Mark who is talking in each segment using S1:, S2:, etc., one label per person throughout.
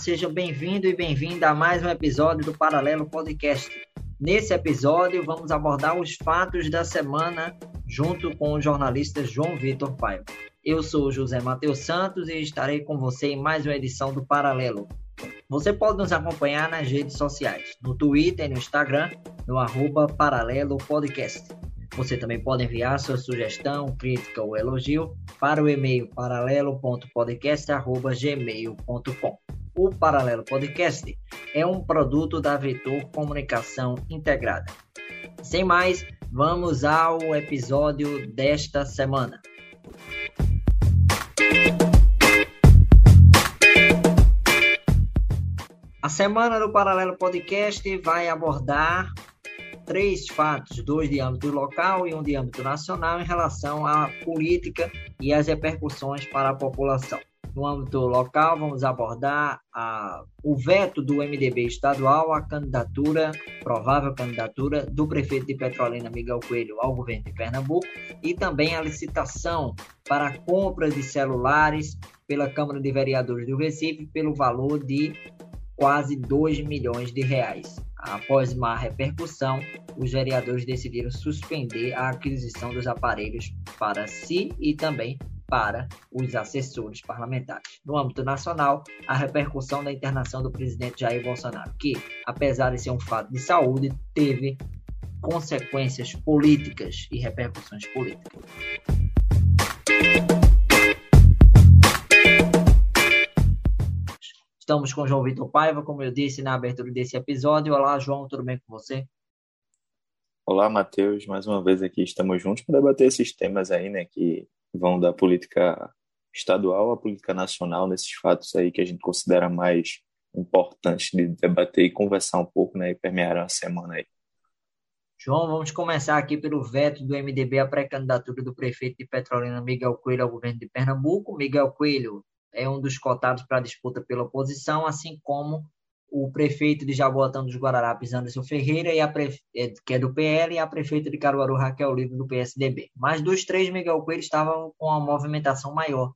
S1: seja bem-vindo e bem-vinda a mais um episódio do Paralelo Podcast. Nesse episódio, vamos abordar os fatos da semana junto com o jornalista João Vitor Paiva. Eu sou José Matheus Santos e estarei com você em mais uma edição do Paralelo. Você pode nos acompanhar nas redes sociais, no Twitter e no Instagram, no arroba Paralelo Podcast. Você também pode enviar sua sugestão, crítica ou elogio para o e-mail paralelo.podcast.gmail.com. O Paralelo Podcast é um produto da Vetor Comunicação Integrada. Sem mais, vamos ao episódio desta semana. A semana do Paralelo Podcast vai abordar três fatos, dois de âmbito local e um de âmbito nacional, em relação à política e as repercussões para a população. No âmbito local, vamos abordar a, o veto do MDB estadual à candidatura, provável candidatura, do prefeito de Petrolina, Miguel Coelho, ao governo de Pernambuco, e também a licitação para a compra de celulares pela Câmara de Vereadores do Recife pelo valor de quase 2 milhões de reais. Após má repercussão, os vereadores decidiram suspender a aquisição dos aparelhos para si e também para os assessores parlamentares. No âmbito nacional, a repercussão da internação do presidente Jair Bolsonaro, que, apesar de ser um fato de saúde, teve consequências políticas e repercussões políticas. Estamos com João Vitor Paiva, como eu disse na abertura desse episódio. Olá, João, tudo bem com você?
S2: Olá, Matheus. Mais uma vez aqui estamos juntos para debater esses temas aí, né, que vão da política estadual à política nacional, nesses fatos aí que a gente considera mais importantes de debater e conversar um pouco, né, e permear a semana aí.
S1: João, vamos começar aqui pelo veto do MDB à pré-candidatura do prefeito de Petrolina, Miguel Coelho, ao governo de Pernambuco. Miguel Coelho é um dos cotados para disputa pela oposição, assim como o prefeito de Jaboatão dos Guararapes, Anderson Ferreira, e a é, que é do PL, e a prefeita de Caruaru, Raquel Livre, do PSDB. Mas dos três, Miguel Coelho estava com uma movimentação maior,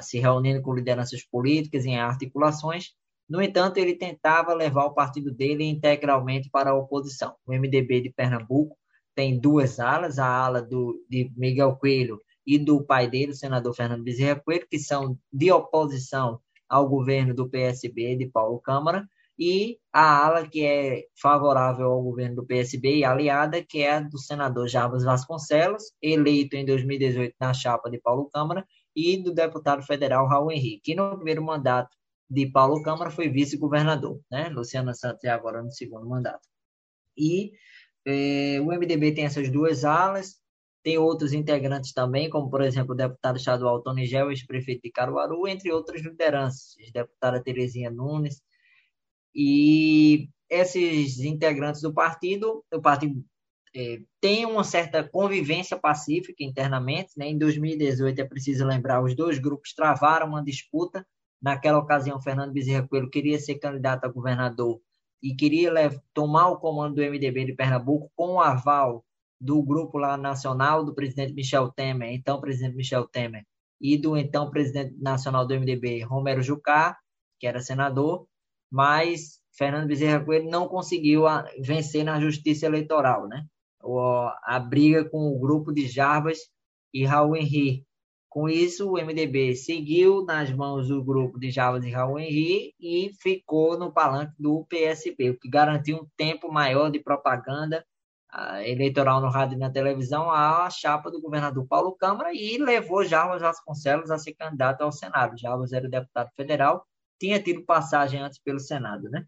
S1: se reunindo com lideranças políticas em articulações. No entanto, ele tentava levar o partido dele integralmente para a oposição. O MDB de Pernambuco tem duas alas, a ala do, de Miguel Coelho e do pai dele, o senador Fernando Bezerra Coelho, que são de oposição ao governo do PSB de Paulo Câmara, e a ala que é favorável ao governo do PSB e aliada, que é a do senador Jarbas Vasconcelos, eleito em 2018 na chapa de Paulo Câmara, e do deputado federal Raul Henrique, que no primeiro mandato de Paulo Câmara foi vice-governador, né? Luciana Santos é agora no segundo mandato. E eh, o MDB tem essas duas alas, tem outros integrantes também, como, por exemplo, o deputado estadual Tony Gel, ex-prefeito de Caruaru, entre outras lideranças, deputada Terezinha Nunes. E esses integrantes do partido, o partido é, tem uma certa convivência pacífica internamente. Né? Em 2018, é preciso lembrar, os dois grupos travaram uma disputa. Naquela ocasião, Fernando Bezerra Coelho queria ser candidato a governador e queria tomar o comando do MDB de Pernambuco com o aval do grupo lá nacional do presidente Michel Temer, então presidente Michel Temer, e do então presidente nacional do MDB, Romero Jucá, que era senador, mas Fernando Bezerra Coelho não conseguiu vencer na justiça eleitoral, né? A briga com o grupo de Jarbas e Raul Henrique. Com isso, o MDB seguiu nas mãos do grupo de Jarbas e Raul Henrique e ficou no palanque do PSB, o que garantiu um tempo maior de propaganda eleitoral no rádio e na televisão à chapa do governador Paulo Câmara e levou Jarbas Vasconcelos a ser candidato ao Senado. Jarbas era deputado federal, tinha tido passagem antes pelo Senado, né?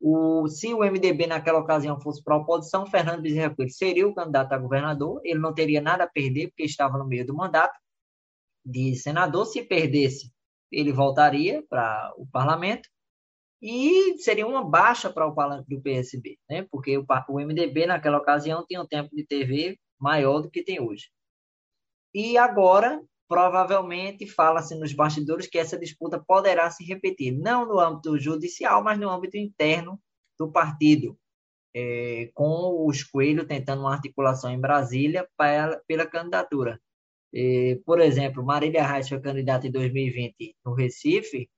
S1: O, se o MDB naquela ocasião fosse para a oposição, Fernando Bezerra Coelho seria o candidato a governador, ele não teria nada a perder, porque estava no meio do mandato de senador. Se perdesse, ele voltaria para o parlamento e seria uma baixa para o palanque do PSB, né? porque o, o MDB naquela ocasião tinha um tempo de TV maior do que tem hoje. E agora, provavelmente, fala-se nos bastidores que essa disputa poderá se repetir, não no âmbito judicial, mas no âmbito interno do partido, é, com os Coelho tentando uma articulação em Brasília pra, pela candidatura. É, por exemplo, Marília Reis foi candidata em 2020 no Recife,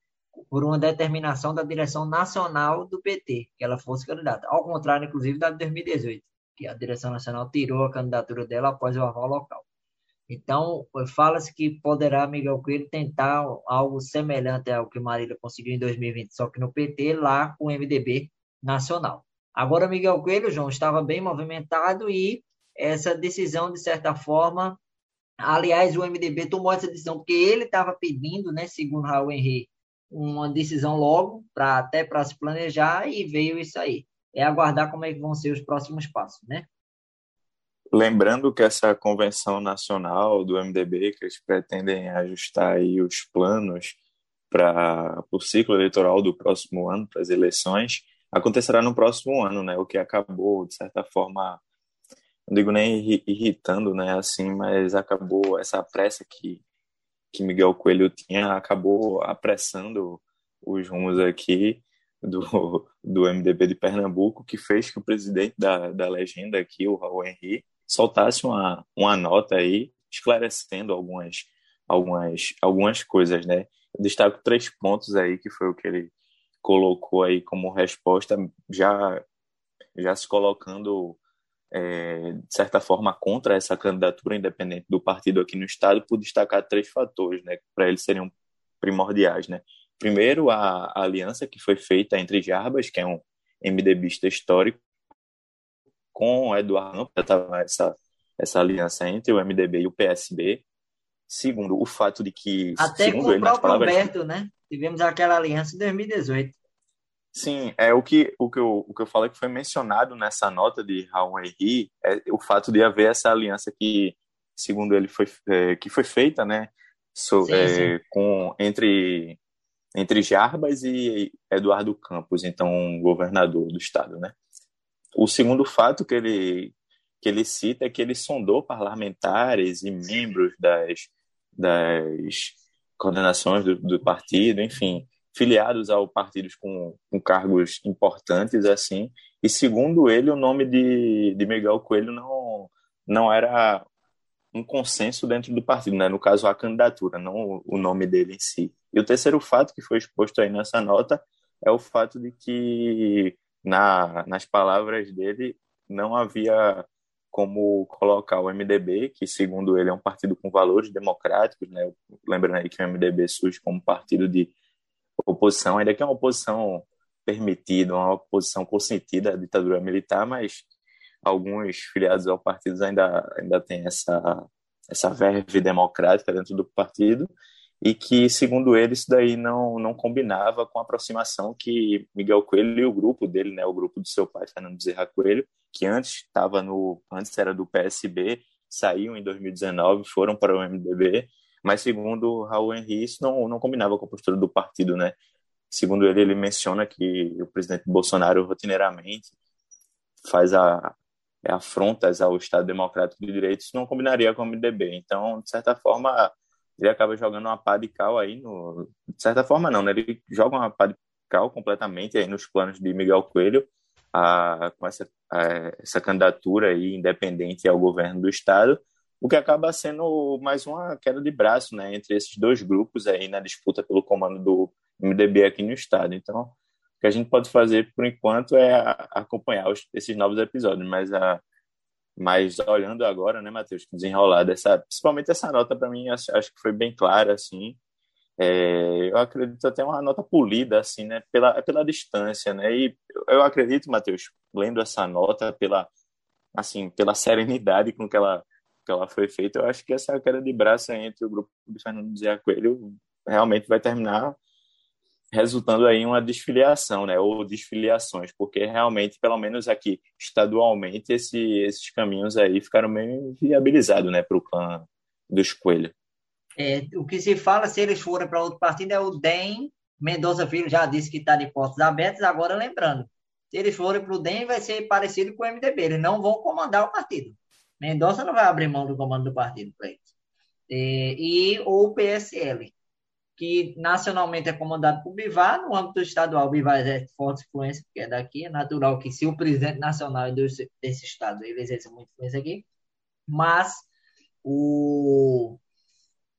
S1: por uma determinação da direção nacional do PT, que ela fosse candidata. Ao contrário, inclusive, da de 2018, que a direção nacional tirou a candidatura dela após o aval local. Então, fala-se que poderá Miguel Coelho tentar algo semelhante ao que Marília conseguiu em 2020, só que no PT, lá com o MDB nacional. Agora, Miguel Coelho, João, estava bem movimentado e essa decisão, de certa forma, aliás, o MDB tomou essa decisão porque ele estava pedindo, né, segundo Raul Henrique, uma decisão logo, para até para se planejar, e veio isso aí. É aguardar como é que vão ser os próximos passos, né?
S2: Lembrando que essa convenção nacional do MDB, que eles pretendem ajustar aí os planos para o ciclo eleitoral do próximo ano, para as eleições, acontecerá no próximo ano, né? O que acabou, de certa forma, não digo nem irritando, né? Assim, mas acabou essa pressa que, que Miguel Coelho tinha, acabou apressando os rumos aqui do, do MDB de Pernambuco, que fez que o presidente da, da legenda aqui, o Raul Henrique, soltasse uma, uma nota aí esclarecendo algumas, algumas, algumas coisas, né? Eu destaco três pontos aí, que foi o que ele colocou aí como resposta, já, já se colocando, é, de certa forma, contra essa candidatura independente do partido aqui no Estado, por destacar três fatores, né? Para eles seriam primordiais, né? Primeiro, a, a aliança que foi feita entre Jarbas, que é um MDBista histórico, com Eduardo Campos, estava essa, essa aliança entre o MDB e o PSB. Segundo, o fato de que.
S1: Até
S2: segundo
S1: com ele, o próprio palavras... Alberto, né? Tivemos aquela aliança em 2018.
S2: Sim, é o que, o que, eu, o que eu falei que foi mencionado nessa nota de Raul Henry, é o fato de haver essa aliança que, segundo ele, foi, é, que foi feita, né? So, sim, é, sim. Com, entre, entre Jarbas e Eduardo Campos, então governador do estado, né? O segundo fato que ele, que ele cita é que ele sondou parlamentares e membros das, das coordenações do, do partido, enfim, filiados ao partidos com, com, cargos importantes assim. E segundo ele, o nome de, de Miguel Coelho não, não era um consenso dentro do partido, né? no caso a candidatura, não o nome dele em si. E o terceiro fato que foi exposto aí nessa nota é o fato de que na, nas palavras dele, não havia como colocar o MDB, que segundo ele é um partido com valores democráticos, né? Lembrando aí que o MDB surge como partido de oposição, ainda que é uma oposição permitida, uma oposição consentida à ditadura militar, mas alguns filiados ao partido ainda ainda têm essa essa verve democrática dentro do partido e que, segundo ele, isso daí não, não combinava com a aproximação que Miguel Coelho e o grupo dele, né, o grupo do seu pai, Fernando Bezerra Coelho, que antes estava no, antes era do PSB, saíram em 2019, foram para o MDB, mas segundo Raul Henrique, isso não, não combinava com a postura do partido, né? Segundo ele, ele menciona que o presidente Bolsonaro rotineiramente faz a, afrontas ao Estado Democrático de Direitos, não combinaria com o MDB. Então, de certa forma, ele acaba jogando uma pá de cal aí, no, de certa forma não, né? Ele joga uma pá de cal completamente aí nos planos de Miguel Coelho, a, com essa, a, essa candidatura aí independente ao governo do Estado, o que acaba sendo mais uma queda de braço, né, entre esses dois grupos aí na disputa pelo comando do MDB aqui no Estado. Então, o que a gente pode fazer por enquanto é acompanhar os, esses novos episódios, mas a, mas olhando agora, né, Matheus, desenrolar dessa, principalmente essa nota para mim, acho, acho, que foi bem clara, assim. É, eu acredito até uma nota polida, assim, né, pela, pela distância, né, e eu acredito, Matheus, lendo essa nota, pela, assim, pela serenidade com que ela, que ela foi feita, eu acho que essa queda de braço entre o grupo de Fernando Zé Coelho realmente vai terminar resultando aí uma desfiliação, né, ou desfiliações, porque realmente, pelo menos aqui estadualmente, esse, esses caminhos aí ficaram meio viabilizados, né, para o clã dos Coelho.
S1: É, o que se fala, se eles forem para outro partido, é o DEM, Mendonça Filho já disse que está de portas abertas, agora lembrando, se eles forem para o DEM, vai ser parecido com o MDB, eles não vão comandar o partido. Mendonça não vai abrir mão do comando do partido para eles. É, e ou o PSL que nacionalmente é comandado por Bivar, no âmbito estadual, Bivar exerce forte influência, porque é daqui, é natural que se o presidente nacional é desse, desse estado, ele exerce muita influência aqui, mas o,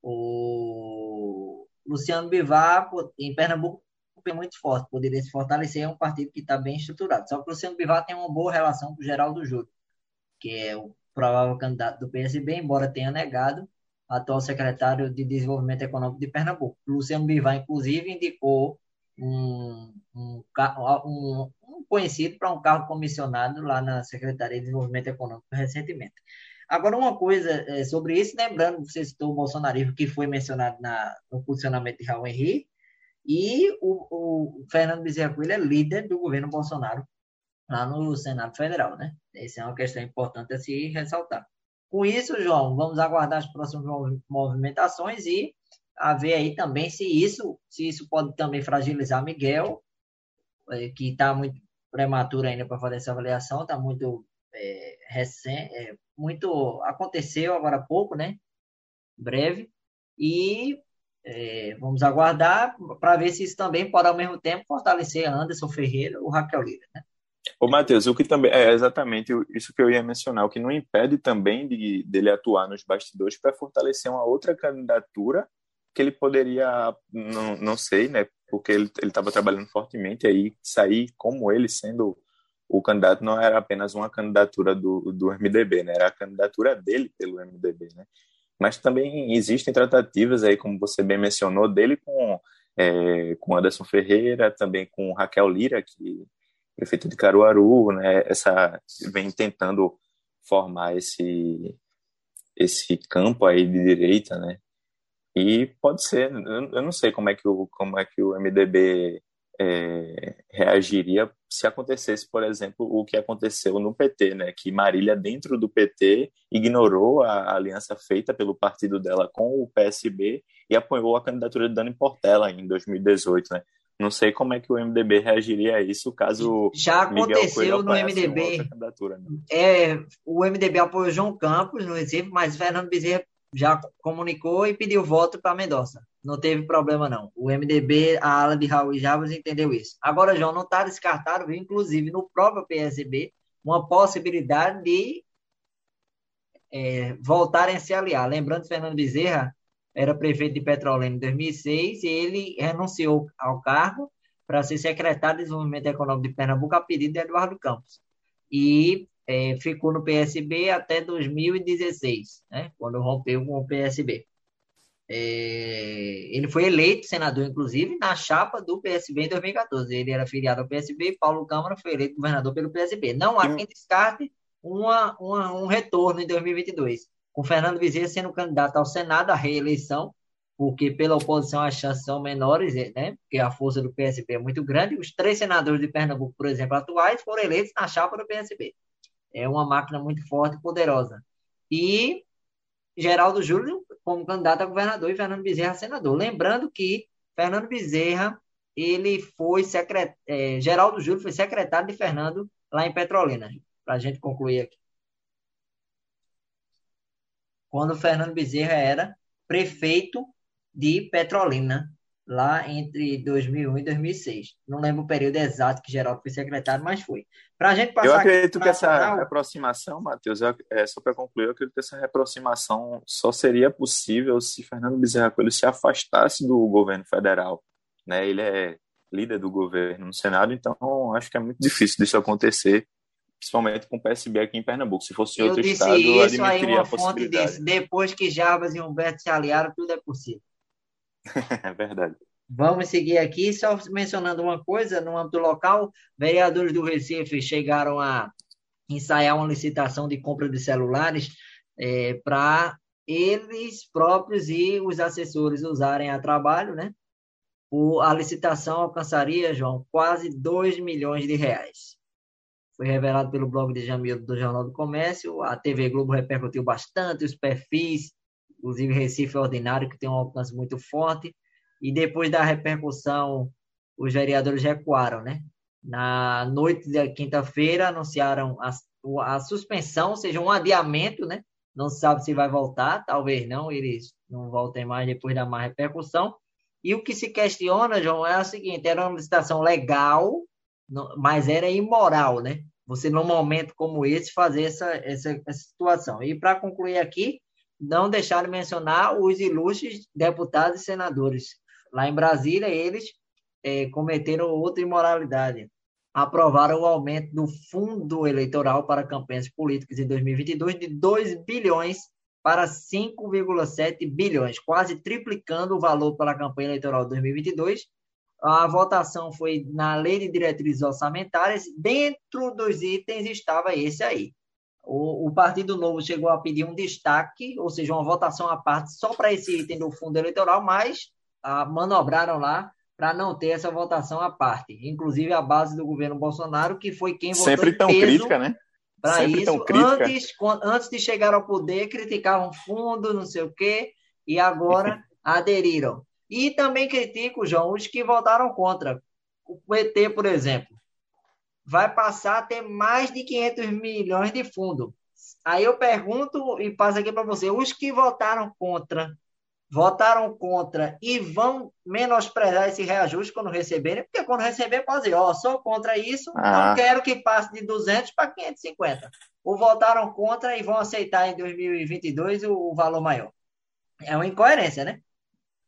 S1: o, Luciano Bivar, em Pernambuco, é muito forte, poderia se fortalecer, é um partido que está bem estruturado. Só que o Luciano Bivar tem uma boa relação com o Geraldo Júlio, que é o provável candidato do PSB, embora tenha negado, atual secretário de Desenvolvimento Econômico de Pernambuco. Luciano Bivar, inclusive, indicou um, um, um, um conhecido para um cargo comissionado lá na Secretaria de Desenvolvimento Econômico recentemente. Agora, uma coisa é, sobre isso, lembrando, você citou o bolsonarismo que foi mencionado na, no posicionamento de Raul Henrique, e o, o Fernando Bezerra Coelho é líder do governo Bolsonaro lá no Senado Federal, né? Essa é uma questão importante a se ressaltar. Com isso, João, vamos aguardar as próximas movimentações e a ver aí também se isso, se isso pode também fragilizar Miguel, é, que está muito prematuro ainda para fazer essa avaliação, está muito é, recente, é, muito aconteceu agora há pouco, né? Breve. E é, vamos aguardar para ver se isso também pode, ao mesmo tempo, fortalecer Anderson Ferreira ou Raquel Lira, né?
S2: Ô, Matheus, o que também é exatamente isso que eu ia mencionar, o que não impede também de dele atuar nos bastidores para fortalecer uma outra candidatura que ele poderia, não, não sei, né, porque ele estava trabalhando fortemente aí sair como ele sendo o candidato não era apenas uma candidatura do, do MDB, né, era a candidatura dele pelo MDB, né, mas também existem tratativas aí, como você bem mencionou, dele com é, com Anderson Ferreira, também com Raquel Lira, que prefeito de Caruaru, né, essa vem tentando formar esse esse campo aí de direita, né? E pode ser, eu não sei como é que o como é que o MDB é, reagiria se acontecesse, por exemplo, o que aconteceu no PT, né? Que Marília, dentro do PT, ignorou a aliança feita pelo partido dela com o PSB e apoiou a candidatura de Dani Portela em 2018, né? Não sei como é que o MDB reagiria a isso caso
S1: já aconteceu no MDB. Né? É, o MDB apoiou João Campos no Recife, mas Fernando Bezerra já comunicou e pediu voto para Mendonça. Não teve problema não. O MDB, a ala de Raul Jabas entendeu isso. Agora, João, não está descartado, viu? inclusive no próprio PSB, uma possibilidade de é, voltarem a se aliar. Lembrando que Fernando Bezerra era prefeito de Petrolina em 2006 e ele renunciou ao cargo para ser secretário de Desenvolvimento Econômico de Pernambuco a pedido de Eduardo Campos. E é, ficou no PSB até 2016, né, quando rompeu com o PSB. É, ele foi eleito senador, inclusive, na chapa do PSB em 2014. Ele era filiado ao PSB e Paulo Câmara foi eleito governador pelo PSB. Não há quem descarte uma, uma, um retorno em 2022 com Fernando Bezerra sendo candidato ao Senado à reeleição, porque pela oposição as chances são menores, né? Porque a força do PSB é muito grande. Os três senadores de Pernambuco, por exemplo, atuais, foram eleitos na chapa do PSB. É uma máquina muito forte e poderosa. E Geraldo Júlio como candidato a governador e Fernando Bezerra senador. Lembrando que Fernando Bezerra, ele foi secret... É, Geraldo Júlio foi secretário de Fernando lá em Petrolina. Para a gente concluir aqui quando Fernando Bezerra era prefeito de Petrolina, lá entre 2001 e 2006. Não lembro o período exato que Geraldo foi secretário, mas foi.
S2: Para a gente passar Eu acredito que essa aproximação, Matheus, é, só para concluir, eu acredito que essa aproximação só seria possível se Fernando Bezerra Coelho se afastasse do governo federal. Né? Ele é líder do governo no Senado, então acho que é muito difícil disso acontecer principalmente com o PSB aqui em Pernambuco. Se fosse em outro estado,
S1: eu isso aí, uma fonte disse, depois que Jarbas e Humberto se aliaram, tudo é possível.
S2: é verdade.
S1: Vamos seguir aqui, só mencionando uma coisa, no âmbito local, vereadores do Recife chegaram a ensaiar uma licitação de compra de celulares é, para eles próprios e os assessores usarem a trabalho, né? O, a licitação alcançaria, João, quase 2 milhões de reais foi revelado pelo blog de Jamil do Jornal do Comércio. A TV Globo repercutiu bastante os perfis, inclusive Recife Ordinário, que tem um alcance muito forte. E depois da repercussão, os vereadores recuaram, né? Na noite da quinta-feira, anunciaram a, a suspensão, ou seja, um adiamento, né? Não se sabe se vai voltar, talvez não, eles não voltem mais depois da má repercussão. E o que se questiona, João, é o seguinte: era uma licitação legal, mas era imoral, né? Você num momento como esse fazer essa, essa, essa situação. E para concluir aqui, não deixar de mencionar os ilustres deputados e senadores Lá em Brasília, eles é, cometeram outra imoralidade. Aprovaram o aumento do fundo eleitoral para campanhas políticas em 2022 de 2 bilhões para 5,7 bilhões, quase triplicando o valor para a campanha eleitoral de 2022. A votação foi na Lei de Diretrizes Orçamentárias. Dentro dos itens estava esse aí. O, o, Partido Novo chegou a pedir um destaque, ou seja, uma votação à parte só para esse item do fundo eleitoral, mas ah, manobraram lá para não ter essa votação à parte. Inclusive a base do governo Bolsonaro, que foi quem votou
S2: Sempre tão crítica, né?
S1: Para isso, antes, antes de chegar ao poder, criticavam fundo, não sei o quê, e agora aderiram. E também critico, João, os que votaram contra. O PT, por exemplo, vai passar a ter mais de 500 milhões de fundo. Aí eu pergunto e passo aqui para você: os que votaram contra, votaram contra e vão menosprezar esse reajuste quando receberem? Porque quando receber, pode dizer: ó, oh, sou contra isso, ah. não quero que passe de 200 para 550. Ou votaram contra e vão aceitar em 2022 o, o valor maior. É uma incoerência, né?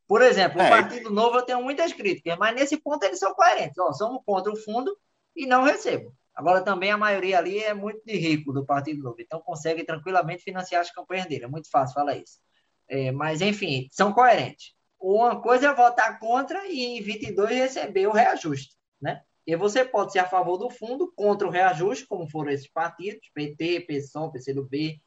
S1: Por exemplo, é. o Partido Novo eu tenho muitas críticas, mas nesse ponto eles são coerentes. Ó, somos contra o fundo, e não recebo. Agora, também a maioria ali é muito de rico do Partido Novo, então consegue tranquilamente financiar as campanhas dele. É muito fácil falar isso. É, mas, enfim, são coerentes. Uma coisa é votar contra e em 22 receber o reajuste, né? E você pode ser a favor do fundo, contra o reajuste, como foram esses partidos, PT, PSOL, PCdoB,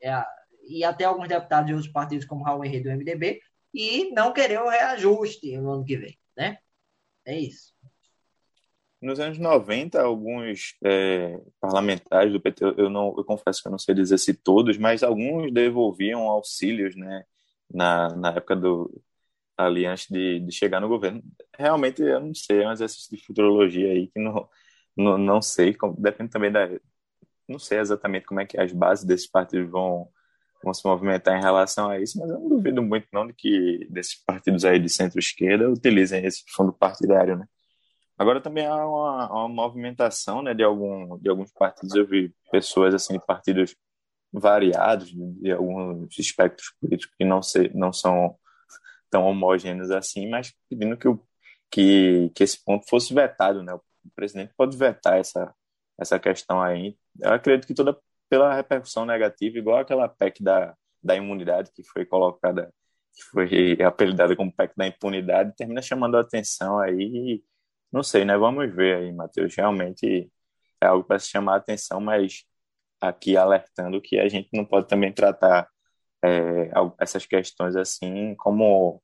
S1: é, e até alguns deputados de outros partidos, como Raul Henrique do MDB, e não querer o reajuste no ano que vem, né? É isso.
S2: Nos anos 90, alguns é, parlamentares do PT, eu não, eu confesso que eu não sei dizer se todos, mas alguns devolviam auxílios, né, na, na época do ali antes de, de chegar no governo. Realmente eu não sei, é um exercício de futurologia aí que não não, não sei, depende também da não sei exatamente como é que as bases desses partidos vão vão se movimentar em relação a isso, mas eu não duvido muito não de que desses partidos aí de centro-esquerda utilizem esse fundo partidário, né? Agora também há uma, uma, movimentação né, de, algum, de alguns partidos. Eu vi pessoas assim, de partidos variados, de alguns espectros políticos que não, se, não são tão homogêneos assim, mas pedindo que, o, que, que esse ponto fosse vetado. Né? O presidente pode vetar essa, essa questão aí. Eu acredito que toda pela repercussão negativa, igual aquela PEC da, da imunidade que foi colocada, que foi apelidada como PEC da impunidade, termina chamando a atenção aí não sei, né? Vamos ver aí, Matheus. Realmente é algo para se chamar a atenção, mas aqui alertando que a gente não pode também tratar é, essas questões assim como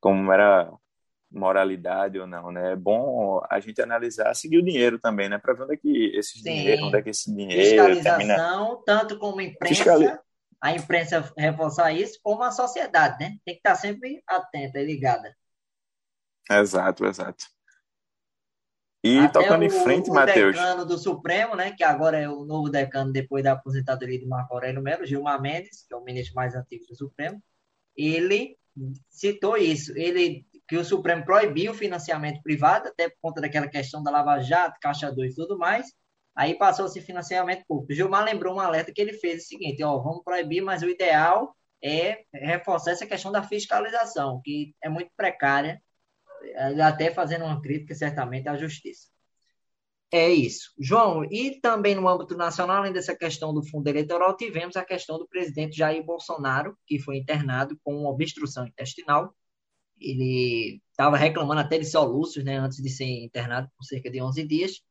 S2: como era moralidade ou não, né? É bom a gente analisar, seguir o dinheiro também, né? Para ver onde é que esse dinheiro, onde é que esse dinheiro
S1: Fiscalização, termina... tanto como imprensa, Fiscali... a imprensa reforçar isso, como a sociedade, né? Tem que estar sempre atenta e ligada.
S2: Exato, exato. E Até tocando o, em frente, Matheus.
S1: O decano do Supremo, né, que agora é o novo decano depois da aposentadoria de Marco Aurélio Melo, Gilmar Mendes, que é o ministro mais antigo do Supremo, ele citou isso. Ele que o Supremo proibiu o financiamento privado, até por conta daquela questão da Lava Jato, Caixa 2 e tudo mais. Aí passou-se financiamento público. Gilmar lembrou um alerta que ele fez o seguinte: ó, vamos proibir, mas o ideal é reforçar essa questão da fiscalização, que é muito precária até fazendo uma crítica certamente à justiça. É isso. João, e também no âmbito nacional, além dessa questão do fundo eleitoral, tivemos a questão do presidente Jair Bolsonaro, que foi internado com obstrução intestinal. Ele estava reclamando até de soluços, né, antes de ser internado por cerca de 11 dias.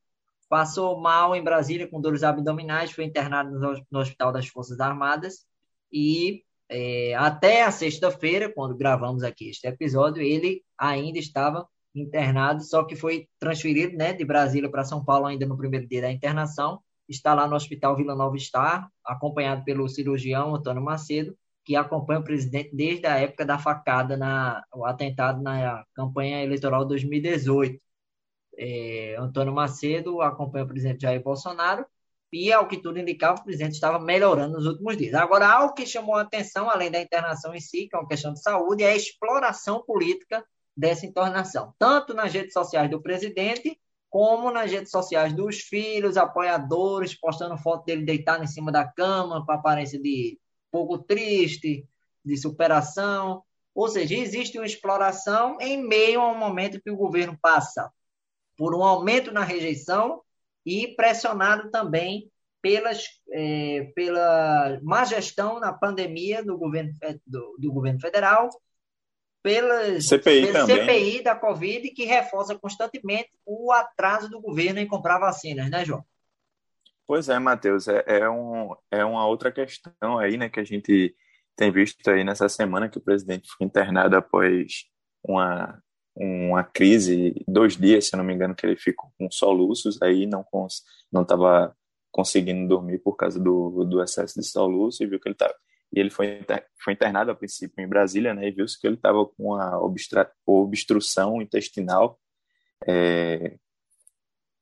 S1: Passou mal em Brasília com dores abdominais, foi internado no Hospital das Forças Armadas e é, até a sexta-feira, quando gravamos aqui este episódio, ele ainda estava internado, só que foi transferido né, de Brasília para São Paulo ainda no primeiro dia da internação. Está lá no Hospital Vila Nova Star, acompanhado pelo cirurgião Antônio Macedo, que acompanha o presidente desde a época da facada, na, o atentado na campanha eleitoral 2018. É, Antônio Macedo acompanha o presidente Jair Bolsonaro e, ao que tudo indicava, o presidente estava melhorando nos últimos dias. Agora, algo que chamou a atenção, além da internação em si, que é uma questão de saúde, é a exploração política dessa internação, tanto nas redes sociais do presidente, como nas redes sociais dos filhos, apoiadores, postando foto dele deitado em cima da cama, com aparência de pouco triste, de superação. Ou seja, existe uma exploração em meio a um momento que o governo passa por um aumento na rejeição e pressionado também pelas, é, pela má gestão na pandemia do governo, do, do governo federal, pela
S2: CPI, pela
S1: CPI da Covid, que reforça constantemente o atraso do governo em comprar vacinas, né, João?
S2: Pois é, Matheus, é, é, um, é uma outra questão aí, né, que a gente tem visto aí nessa semana que o presidente foi internado após uma, uma crise, dois dias, se não me engano, que ele ficou com soluços, aí não não estava conseguindo dormir por causa do, do excesso de soluço e viu que ele estava e ele foi, foi internado a princípio em Brasília, né, e viu-se que ele estava com uma obstrução intestinal, é,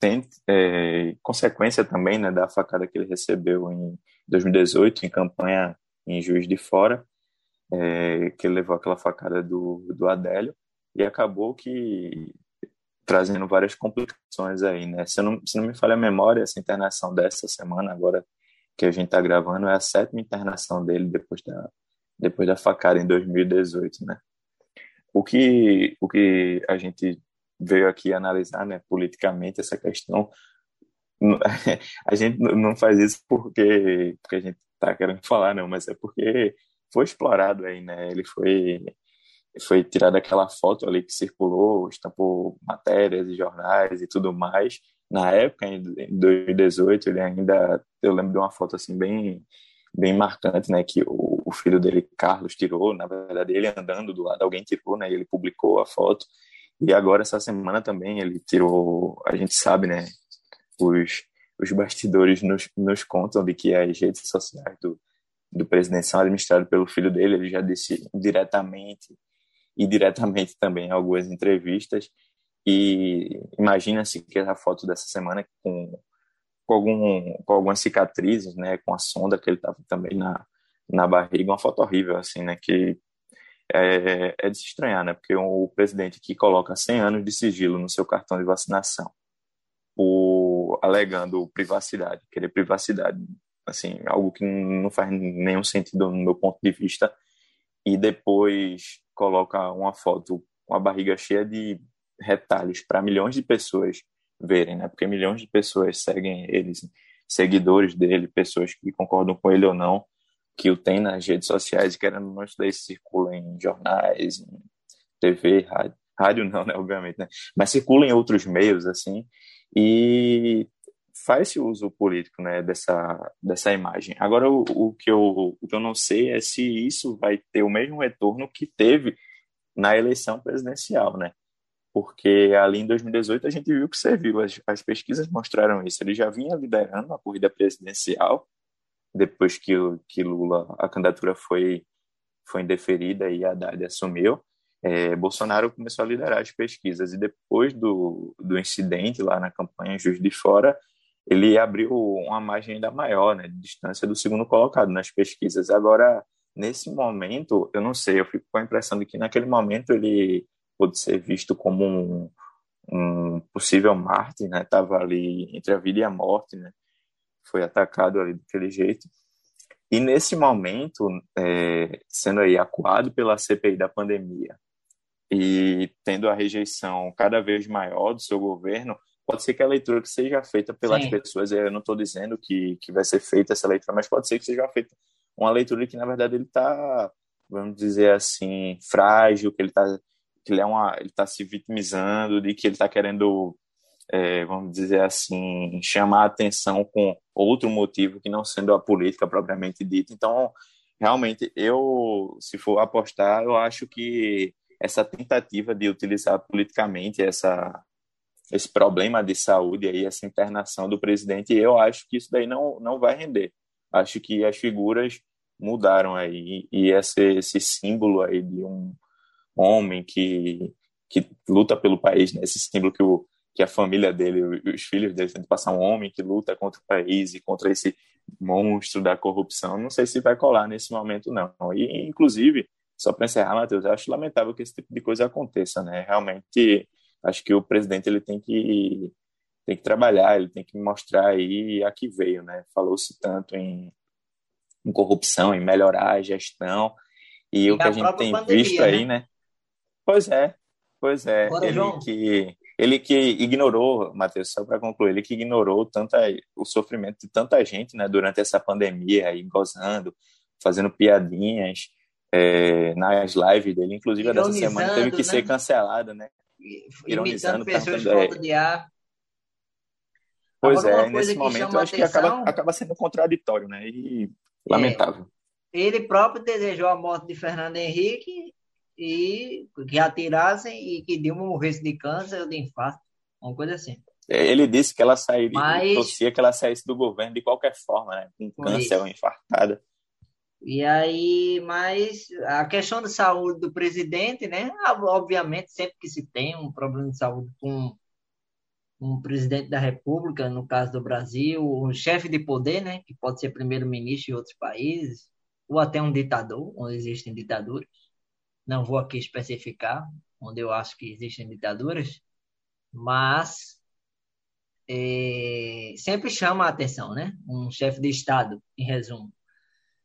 S2: tem é, consequência também, né, da facada que ele recebeu em 2018 em campanha em Juiz de Fora, é, que levou aquela facada do, do Adélio, e acabou que trazendo várias complicações aí, né? Se não, se não me falha a memória, essa internação dessa semana, agora que a gente está gravando, é a sétima internação dele depois da, depois da facada em 2018, né? O que, o que a gente veio aqui analisar, né, politicamente, essa questão, a gente não faz isso porque, porque a gente está querendo falar, não, mas é porque foi explorado aí, né? Ele foi foi tirada aquela foto ali que circulou, estampou matérias e jornais e tudo mais, na época, em 2018, ele ainda, eu lembro de uma foto assim bem bem marcante, né, que o, filho dele, Carlos, tirou, na verdade, ele andando do lado, alguém tirou, né, ele publicou a foto, e agora, essa semana também, ele tirou, a gente sabe, né, os, os bastidores nos, nos contam de que as redes sociais do, do presidente são administradas pelo filho dele, ele já disse diretamente e diretamente também em algumas entrevistas. E imagina-se que essa foto dessa semana com, com, algum, com algumas cicatrizes, né, com a sonda que ele estava também na, na barriga, uma foto horrível, assim, né, que é, é de se estranhar, né, porque o presidente que coloca 100 anos de sigilo no seu cartão de vacinação, o, alegando privacidade, querer privacidade, assim, algo que não faz nenhum sentido no meu ponto de vista, e depois coloca uma foto com a barriga cheia de retalhos para milhões de pessoas verem, né? Porque milhões de pessoas seguem eles, seguidores dele, pessoas que concordam com ele ou não, que o tem nas redes sociais, querendo não, isso daí circula em jornais, em TV, rádio. Rádio não, né, obviamente, né? Mas circula em outros meios, assim, e faz-se uso político, né, dessa, dessa imagem. Agora, o, o, que eu, o que eu não sei é se isso vai ter o mesmo retorno que teve na eleição presidencial, né? porque ali em 2018 a gente viu que serviu, as, as pesquisas mostraram isso. Ele já vinha liderando a corrida presidencial, depois que, que Lula, a candidatura foi, foi indeferida e Haddad assumiu. É, Bolsonaro começou a liderar as pesquisas e depois do, do incidente lá na campanha Juiz de Fora, ele abriu uma margem ainda maior, né, de distância do segundo colocado nas pesquisas. Agora, nesse momento, eu não sei, eu fico com a impressão de que naquele momento ele pôde ser visto como um, um possível mártir, né? Tava ali entre a vida e a morte, né? Foi atacado ali daquele jeito. E nesse momento, é, sendo aí acuado pela CPI da pandemia e tendo a rejeição cada vez maior do seu governo, pode ser que a leitura que seja feita pelas Sim. pessoas, eu não estou dizendo que, que vai ser feita essa leitura, mas pode ser que seja feita uma leitura que, na verdade, ele está, vamos dizer assim, frágil, que ele está que ele é uma, ele está se vitimizando, de que ele está querendo, é, vamos dizer assim, chamar a atenção com outro motivo que não sendo a política propriamente dita. Então, realmente, eu, se for apostar, eu acho que essa tentativa de utilizar politicamente essa esse problema de saúde aí, essa internação do presidente, eu acho que isso daí não, não vai render. Acho que as figuras mudaram aí e esse, esse símbolo aí de um homem que, que luta pelo país, né? esse símbolo que, o, que a família dele, os filhos dele tentam passar um homem que luta contra o país e contra esse monstro da corrupção. Não sei se vai colar nesse momento, não. E, inclusive, só para encerrar, Matheus, eu acho lamentável que esse tipo de coisa aconteça, né? Realmente, acho que o presidente ele tem que tem que trabalhar, ele tem que mostrar aí a que veio, né? Falou-se tanto em, em corrupção, em melhorar a gestão, E, e o que a, gente tem pandemia, visto aí, né? né? Pois é, pois é. Bora, ele João. que ele que ignorou, Matheus, só para concluir, ele que ignorou tanta, o sofrimento de tanta gente né, durante essa pandemia, aí, gozando, fazendo piadinhas é, nas lives dele. Inclusive, dessa semana teve que né? ser cancelada, né?
S1: Ironizando pessoas falta de ar.
S2: Pois Agora, é, nesse momento acho atenção, que acaba, acaba sendo contraditório, né? E lamentável.
S1: É, ele próprio desejou a morte de Fernando Henrique e que atirassem e que Dilma morresse de câncer ou de infarto, uma coisa assim.
S2: É, ele disse que ela sairia, Mas... torcia que ela saísse do governo de qualquer forma, né? Com câncer ou infartada.
S1: E aí, mas a questão da saúde do presidente, né? Obviamente, sempre que se tem um problema de saúde com um presidente da República, no caso do Brasil, um chefe de poder, né? Que pode ser primeiro-ministro em outros países, ou até um ditador, onde existem ditaduras não vou aqui especificar onde eu acho que existem ditaduras, mas é, sempre chama a atenção, né? Um chefe de Estado, em resumo.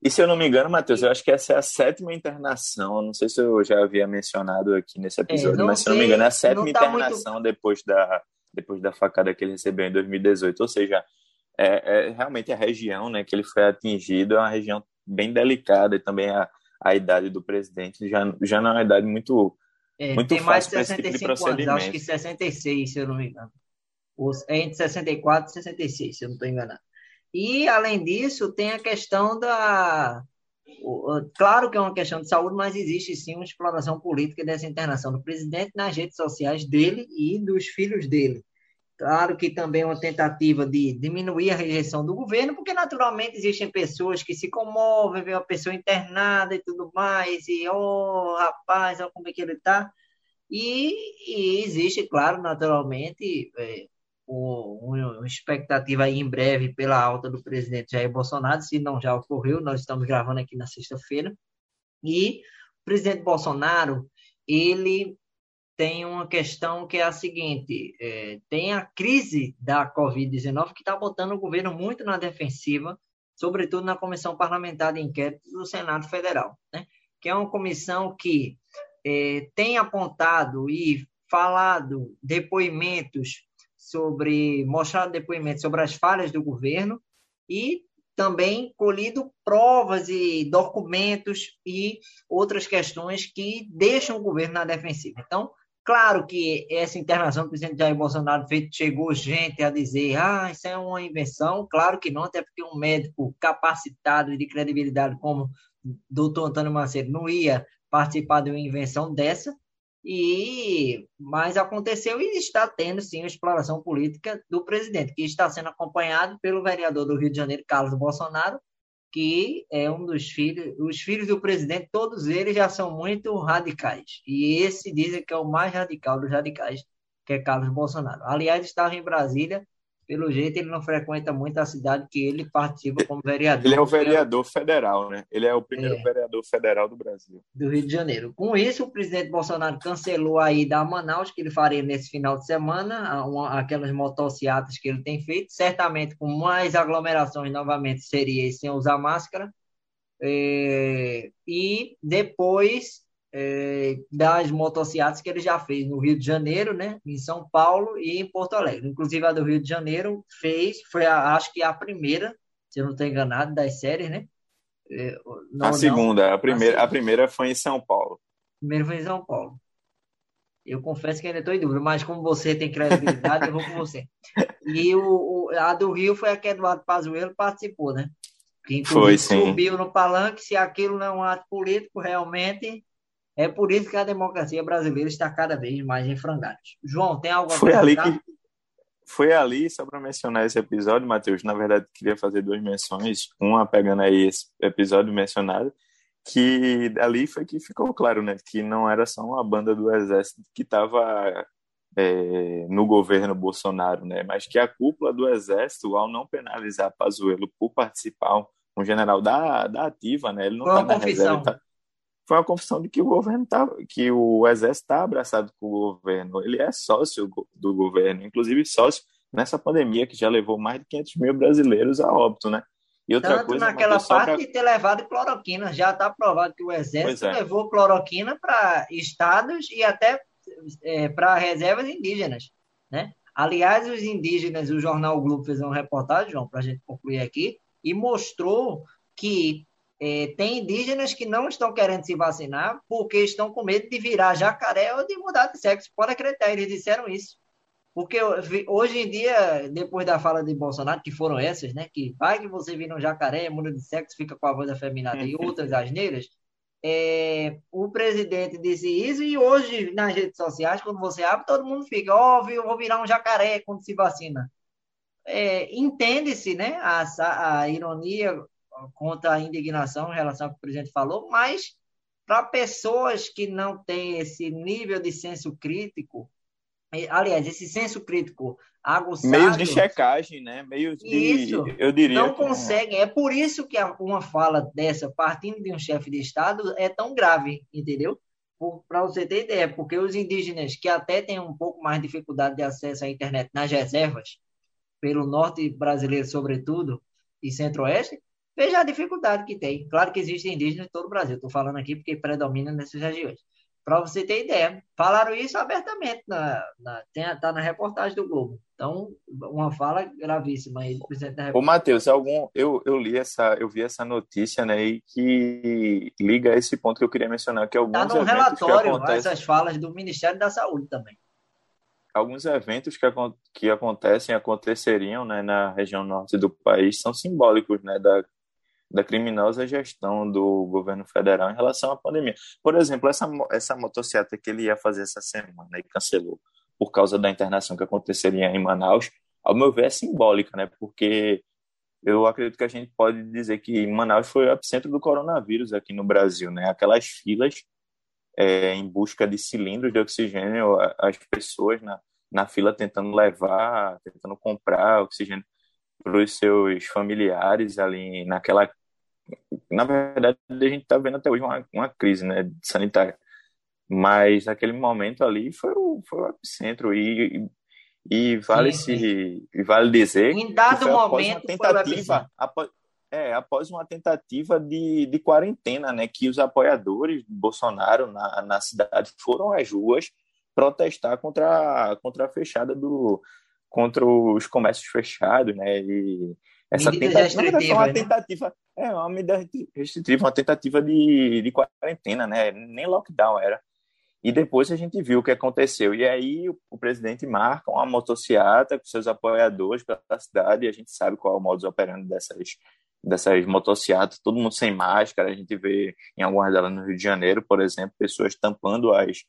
S2: E se eu não me engano, Matheus, eu acho que essa é a sétima internação. Não sei se eu já havia mencionado aqui nesse é, episódio, é, mas se eu não me engano, é a sétima tá internação muito... depois, da, depois da facada que ele recebeu em 2018. Ou seja, é, é, realmente a região né, que ele foi atingido é uma região bem delicada e também a, a idade do presidente já, já não é uma idade muito, é, muito tem mais de 65 tipo de
S1: anos, acho que 66, se eu não me engano. É entre 64 e 66, se eu não estou enganado. E, além disso, tem a questão da. Claro que é uma questão de saúde, mas existe sim uma exploração política dessa internação do presidente nas redes sociais dele e dos filhos dele. Claro que também é uma tentativa de diminuir a rejeição do governo, porque naturalmente existem pessoas que se comovem, vê uma pessoa internada e tudo mais, e, oh, rapaz, olha como é que ele está. E, e, existe, claro, naturalmente, é, uma expectativa aí em breve pela alta do presidente Jair Bolsonaro, se não já ocorreu, nós estamos gravando aqui na sexta-feira. E o presidente Bolsonaro, ele tem uma questão que é a seguinte: é, tem a crise da Covid-19 que está botando o governo muito na defensiva, sobretudo na Comissão Parlamentar de Inquérito do Senado Federal, né? que é uma comissão que é, tem apontado e falado depoimentos sobre, mostrado depoimentos sobre as falhas do governo e também colhido provas e documentos e outras questões que deixam o governo na defensiva. Então, Claro que essa internação do presidente Jair Bolsonaro fez, chegou gente a dizer, ah, isso é uma invenção. Claro que não, até porque um médico capacitado e de credibilidade como o doutor Antônio Macedo não ia participar de uma invenção dessa. E mas aconteceu e está tendo sim a exploração política do presidente, que está sendo acompanhado pelo vereador do Rio de Janeiro, Carlos Bolsonaro, que é um dos filhos, os filhos do presidente, todos eles já são muito radicais. E esse dizem que é o mais radical dos radicais, que é Carlos Bolsonaro. Aliás, estava em Brasília pelo jeito, ele não frequenta muito a cidade que ele participa como vereador.
S2: Ele é o vereador federal, né? Ele é o primeiro é, vereador federal do Brasil.
S1: Do Rio de Janeiro. Com isso, o presidente Bolsonaro cancelou a ida a Manaus, que ele faria nesse final de semana, uma, aquelas motocicletas que ele tem feito. Certamente, com mais aglomerações novamente, seria sem usar máscara. É, e depois é, das motocicletas que ele já fez no Rio de Janeiro, né, em São Paulo e em Porto Alegre. Inclusive a do Rio de Janeiro fez, foi a, acho que a primeira, se eu não estou enganado, das séries, né?
S2: É, não, a segunda, não, a primeira, a, a primeira foi em São Paulo.
S1: Primeiro foi em São Paulo. Eu confesso que ainda estou em dúvida, mas como você tem credibilidade, eu vou com você. E o, o, a do Rio foi a que Eduardo Pazuello participou, né? Que
S2: foi, sim.
S1: subiu no palanque, se aquilo não é um ato político, realmente é por isso que a democracia brasileira está cada vez mais em frangalhos. João, tem algo a
S2: Foi ali que foi ali, só para mencionar esse episódio, Matheus, na verdade queria fazer duas menções, uma pegando aí esse episódio mencionado, que ali foi que ficou claro, né, que não era só uma banda do exército que estava é, no governo Bolsonaro, né, mas que a cúpula do exército, ao não penalizar Pazuello por participar, um general da, da ativa, né, ele não está na reserva, foi uma confissão de que o governo tá, que o exército está abraçado com o governo. Ele é sócio do governo, inclusive sócio nessa pandemia que já levou mais de 500 mil brasileiros a óbito, né?
S1: E outra Tanto coisa, naquela parte pra... de ter levado cloroquina. Já está provado que o Exército é. levou cloroquina para estados e até é, para reservas indígenas. Né? Aliás, os indígenas, o jornal o Globo fez uma reportagem, João, para a gente concluir aqui, e mostrou que é, tem indígenas que não estão querendo se vacinar porque estão com medo de virar jacaré ou de mudar de sexo. Pode acreditar, eles disseram isso. Porque hoje em dia, depois da fala de Bolsonaro, que foram essas, né? Que vai que você vira um jacaré, muda de sexo, fica com a voz afeminada e outras asneiras. É, o presidente disse isso e hoje nas redes sociais, quando você abre, todo mundo fica, ó, oh, eu vou virar um jacaré quando se vacina. É, Entende-se, né, a, a ironia contra a indignação em relação ao que o presidente falou, mas para pessoas que não têm esse nível de senso crítico, aliás, esse senso crítico aguçado...
S2: Meios de checagem, né? Meios de...
S1: Isso, eu diria... Não conseguem. É por isso que uma fala dessa, partindo de um chefe de Estado, é tão grave, entendeu? Para você ter ideia, porque os indígenas que até têm um pouco mais de dificuldade de acesso à internet nas reservas, pelo norte brasileiro sobretudo, e centro-oeste, Veja a dificuldade que tem. Claro que existem indígenas em todo o Brasil. Estou falando aqui porque predomina nessas regiões. Para você ter ideia, falaram isso abertamente, na, na, tá na reportagem do Globo. Então, uma fala gravíssima aí do presidente da República.
S2: Ô, Matheus, algum, eu, eu li essa, eu vi essa notícia, né, e que liga a esse ponto que eu queria mencionar, que alguns
S1: Está no relatório acontecem... essas falas do Ministério da Saúde também.
S2: Alguns eventos que, que acontecem, aconteceriam, né, na região norte do país, são simbólicos, né, da da criminosa gestão do governo federal em relação à pandemia. Por exemplo, essa, essa motocicleta que ele ia fazer essa semana e cancelou por causa da internação que aconteceria em Manaus, ao meu ver, é simbólica, né? Porque eu acredito que a gente pode dizer que Manaus foi o epicentro do coronavírus aqui no Brasil, né? Aquelas filas é, em busca de cilindros de oxigênio, as pessoas na, na fila tentando levar, tentando comprar oxigênio para os seus familiares ali naquela na verdade a gente está vendo até hoje uma, uma crise né sanitária mas naquele momento ali foi o, foi o epicentro e, e vale sim, sim. se vale dizer
S1: em dado que momento tentativa
S2: após, é, após uma tentativa de, de quarentena, né, que os apoiadores de Bolsonaro na, na cidade foram às ruas protestar contra, contra a fechada do, contra os comércios fechados, né? E essa tentativa, uma né? É uma medida restritiva, uma tentativa de, de quarentena, né? Nem lockdown era. E depois a gente viu o que aconteceu. E aí o, o presidente marca uma motocicleta com seus apoiadores pela cidade, e a gente sabe qual é o modus operandi dessas, dessas motocicletas, todo mundo sem máscara. A gente vê em algumas delas no Rio de Janeiro, por exemplo, pessoas tampando as,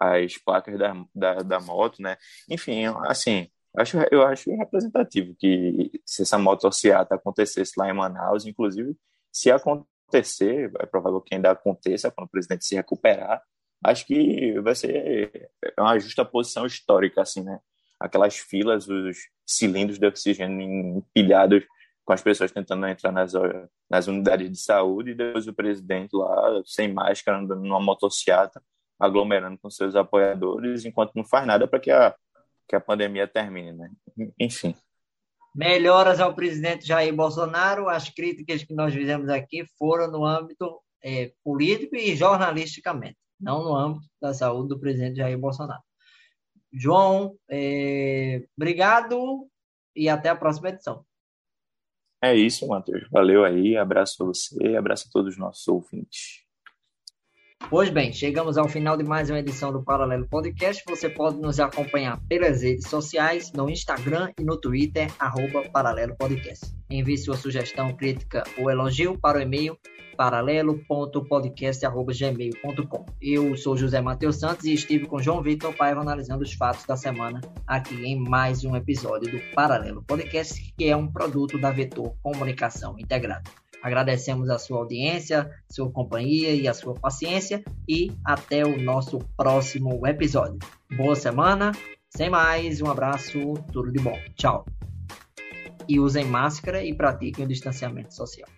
S2: as placas da, da, da moto, né? Enfim, assim, Acho, eu acho representativo que se essa motociata acontecesse lá em Manaus, inclusive, se acontecer, é provável que ainda aconteça quando o presidente se recuperar, acho que vai ser uma justa posição histórica, assim, né? Aquelas filas, os cilindros de oxigênio empilhados com as pessoas tentando entrar nas, nas unidades de saúde e depois o presidente lá sem máscara, andando numa motociata, aglomerando com seus apoiadores, enquanto não faz nada para que a que a pandemia termine, né? Enfim.
S1: Melhoras ao presidente Jair Bolsonaro. As críticas que nós fizemos aqui foram no âmbito é, político e jornalisticamente, não no âmbito da saúde do presidente Jair Bolsonaro. João, é, obrigado e até a próxima edição.
S2: É isso, Matheus. Valeu aí. Abraço a você, abraço a todos os nossos ouvintes.
S1: Pois bem, chegamos ao final de mais uma edição do Paralelo Podcast. Você pode nos acompanhar pelas redes sociais, no Instagram e no Twitter, arroba Paralelo Podcast. Envie sua sugestão, crítica ou elogio para o e-mail paralelo.podcast.gmail.com. Eu sou José Matheus Santos e estive com João Vitor Paiva analisando os fatos da semana aqui em mais um episódio do Paralelo Podcast, que é um produto da Vetor Comunicação Integrada. Agradecemos a sua audiência, sua companhia e a sua paciência e até o nosso próximo episódio. Boa semana, sem mais, um abraço, tudo de bom. Tchau. E usem máscara e pratiquem o distanciamento social.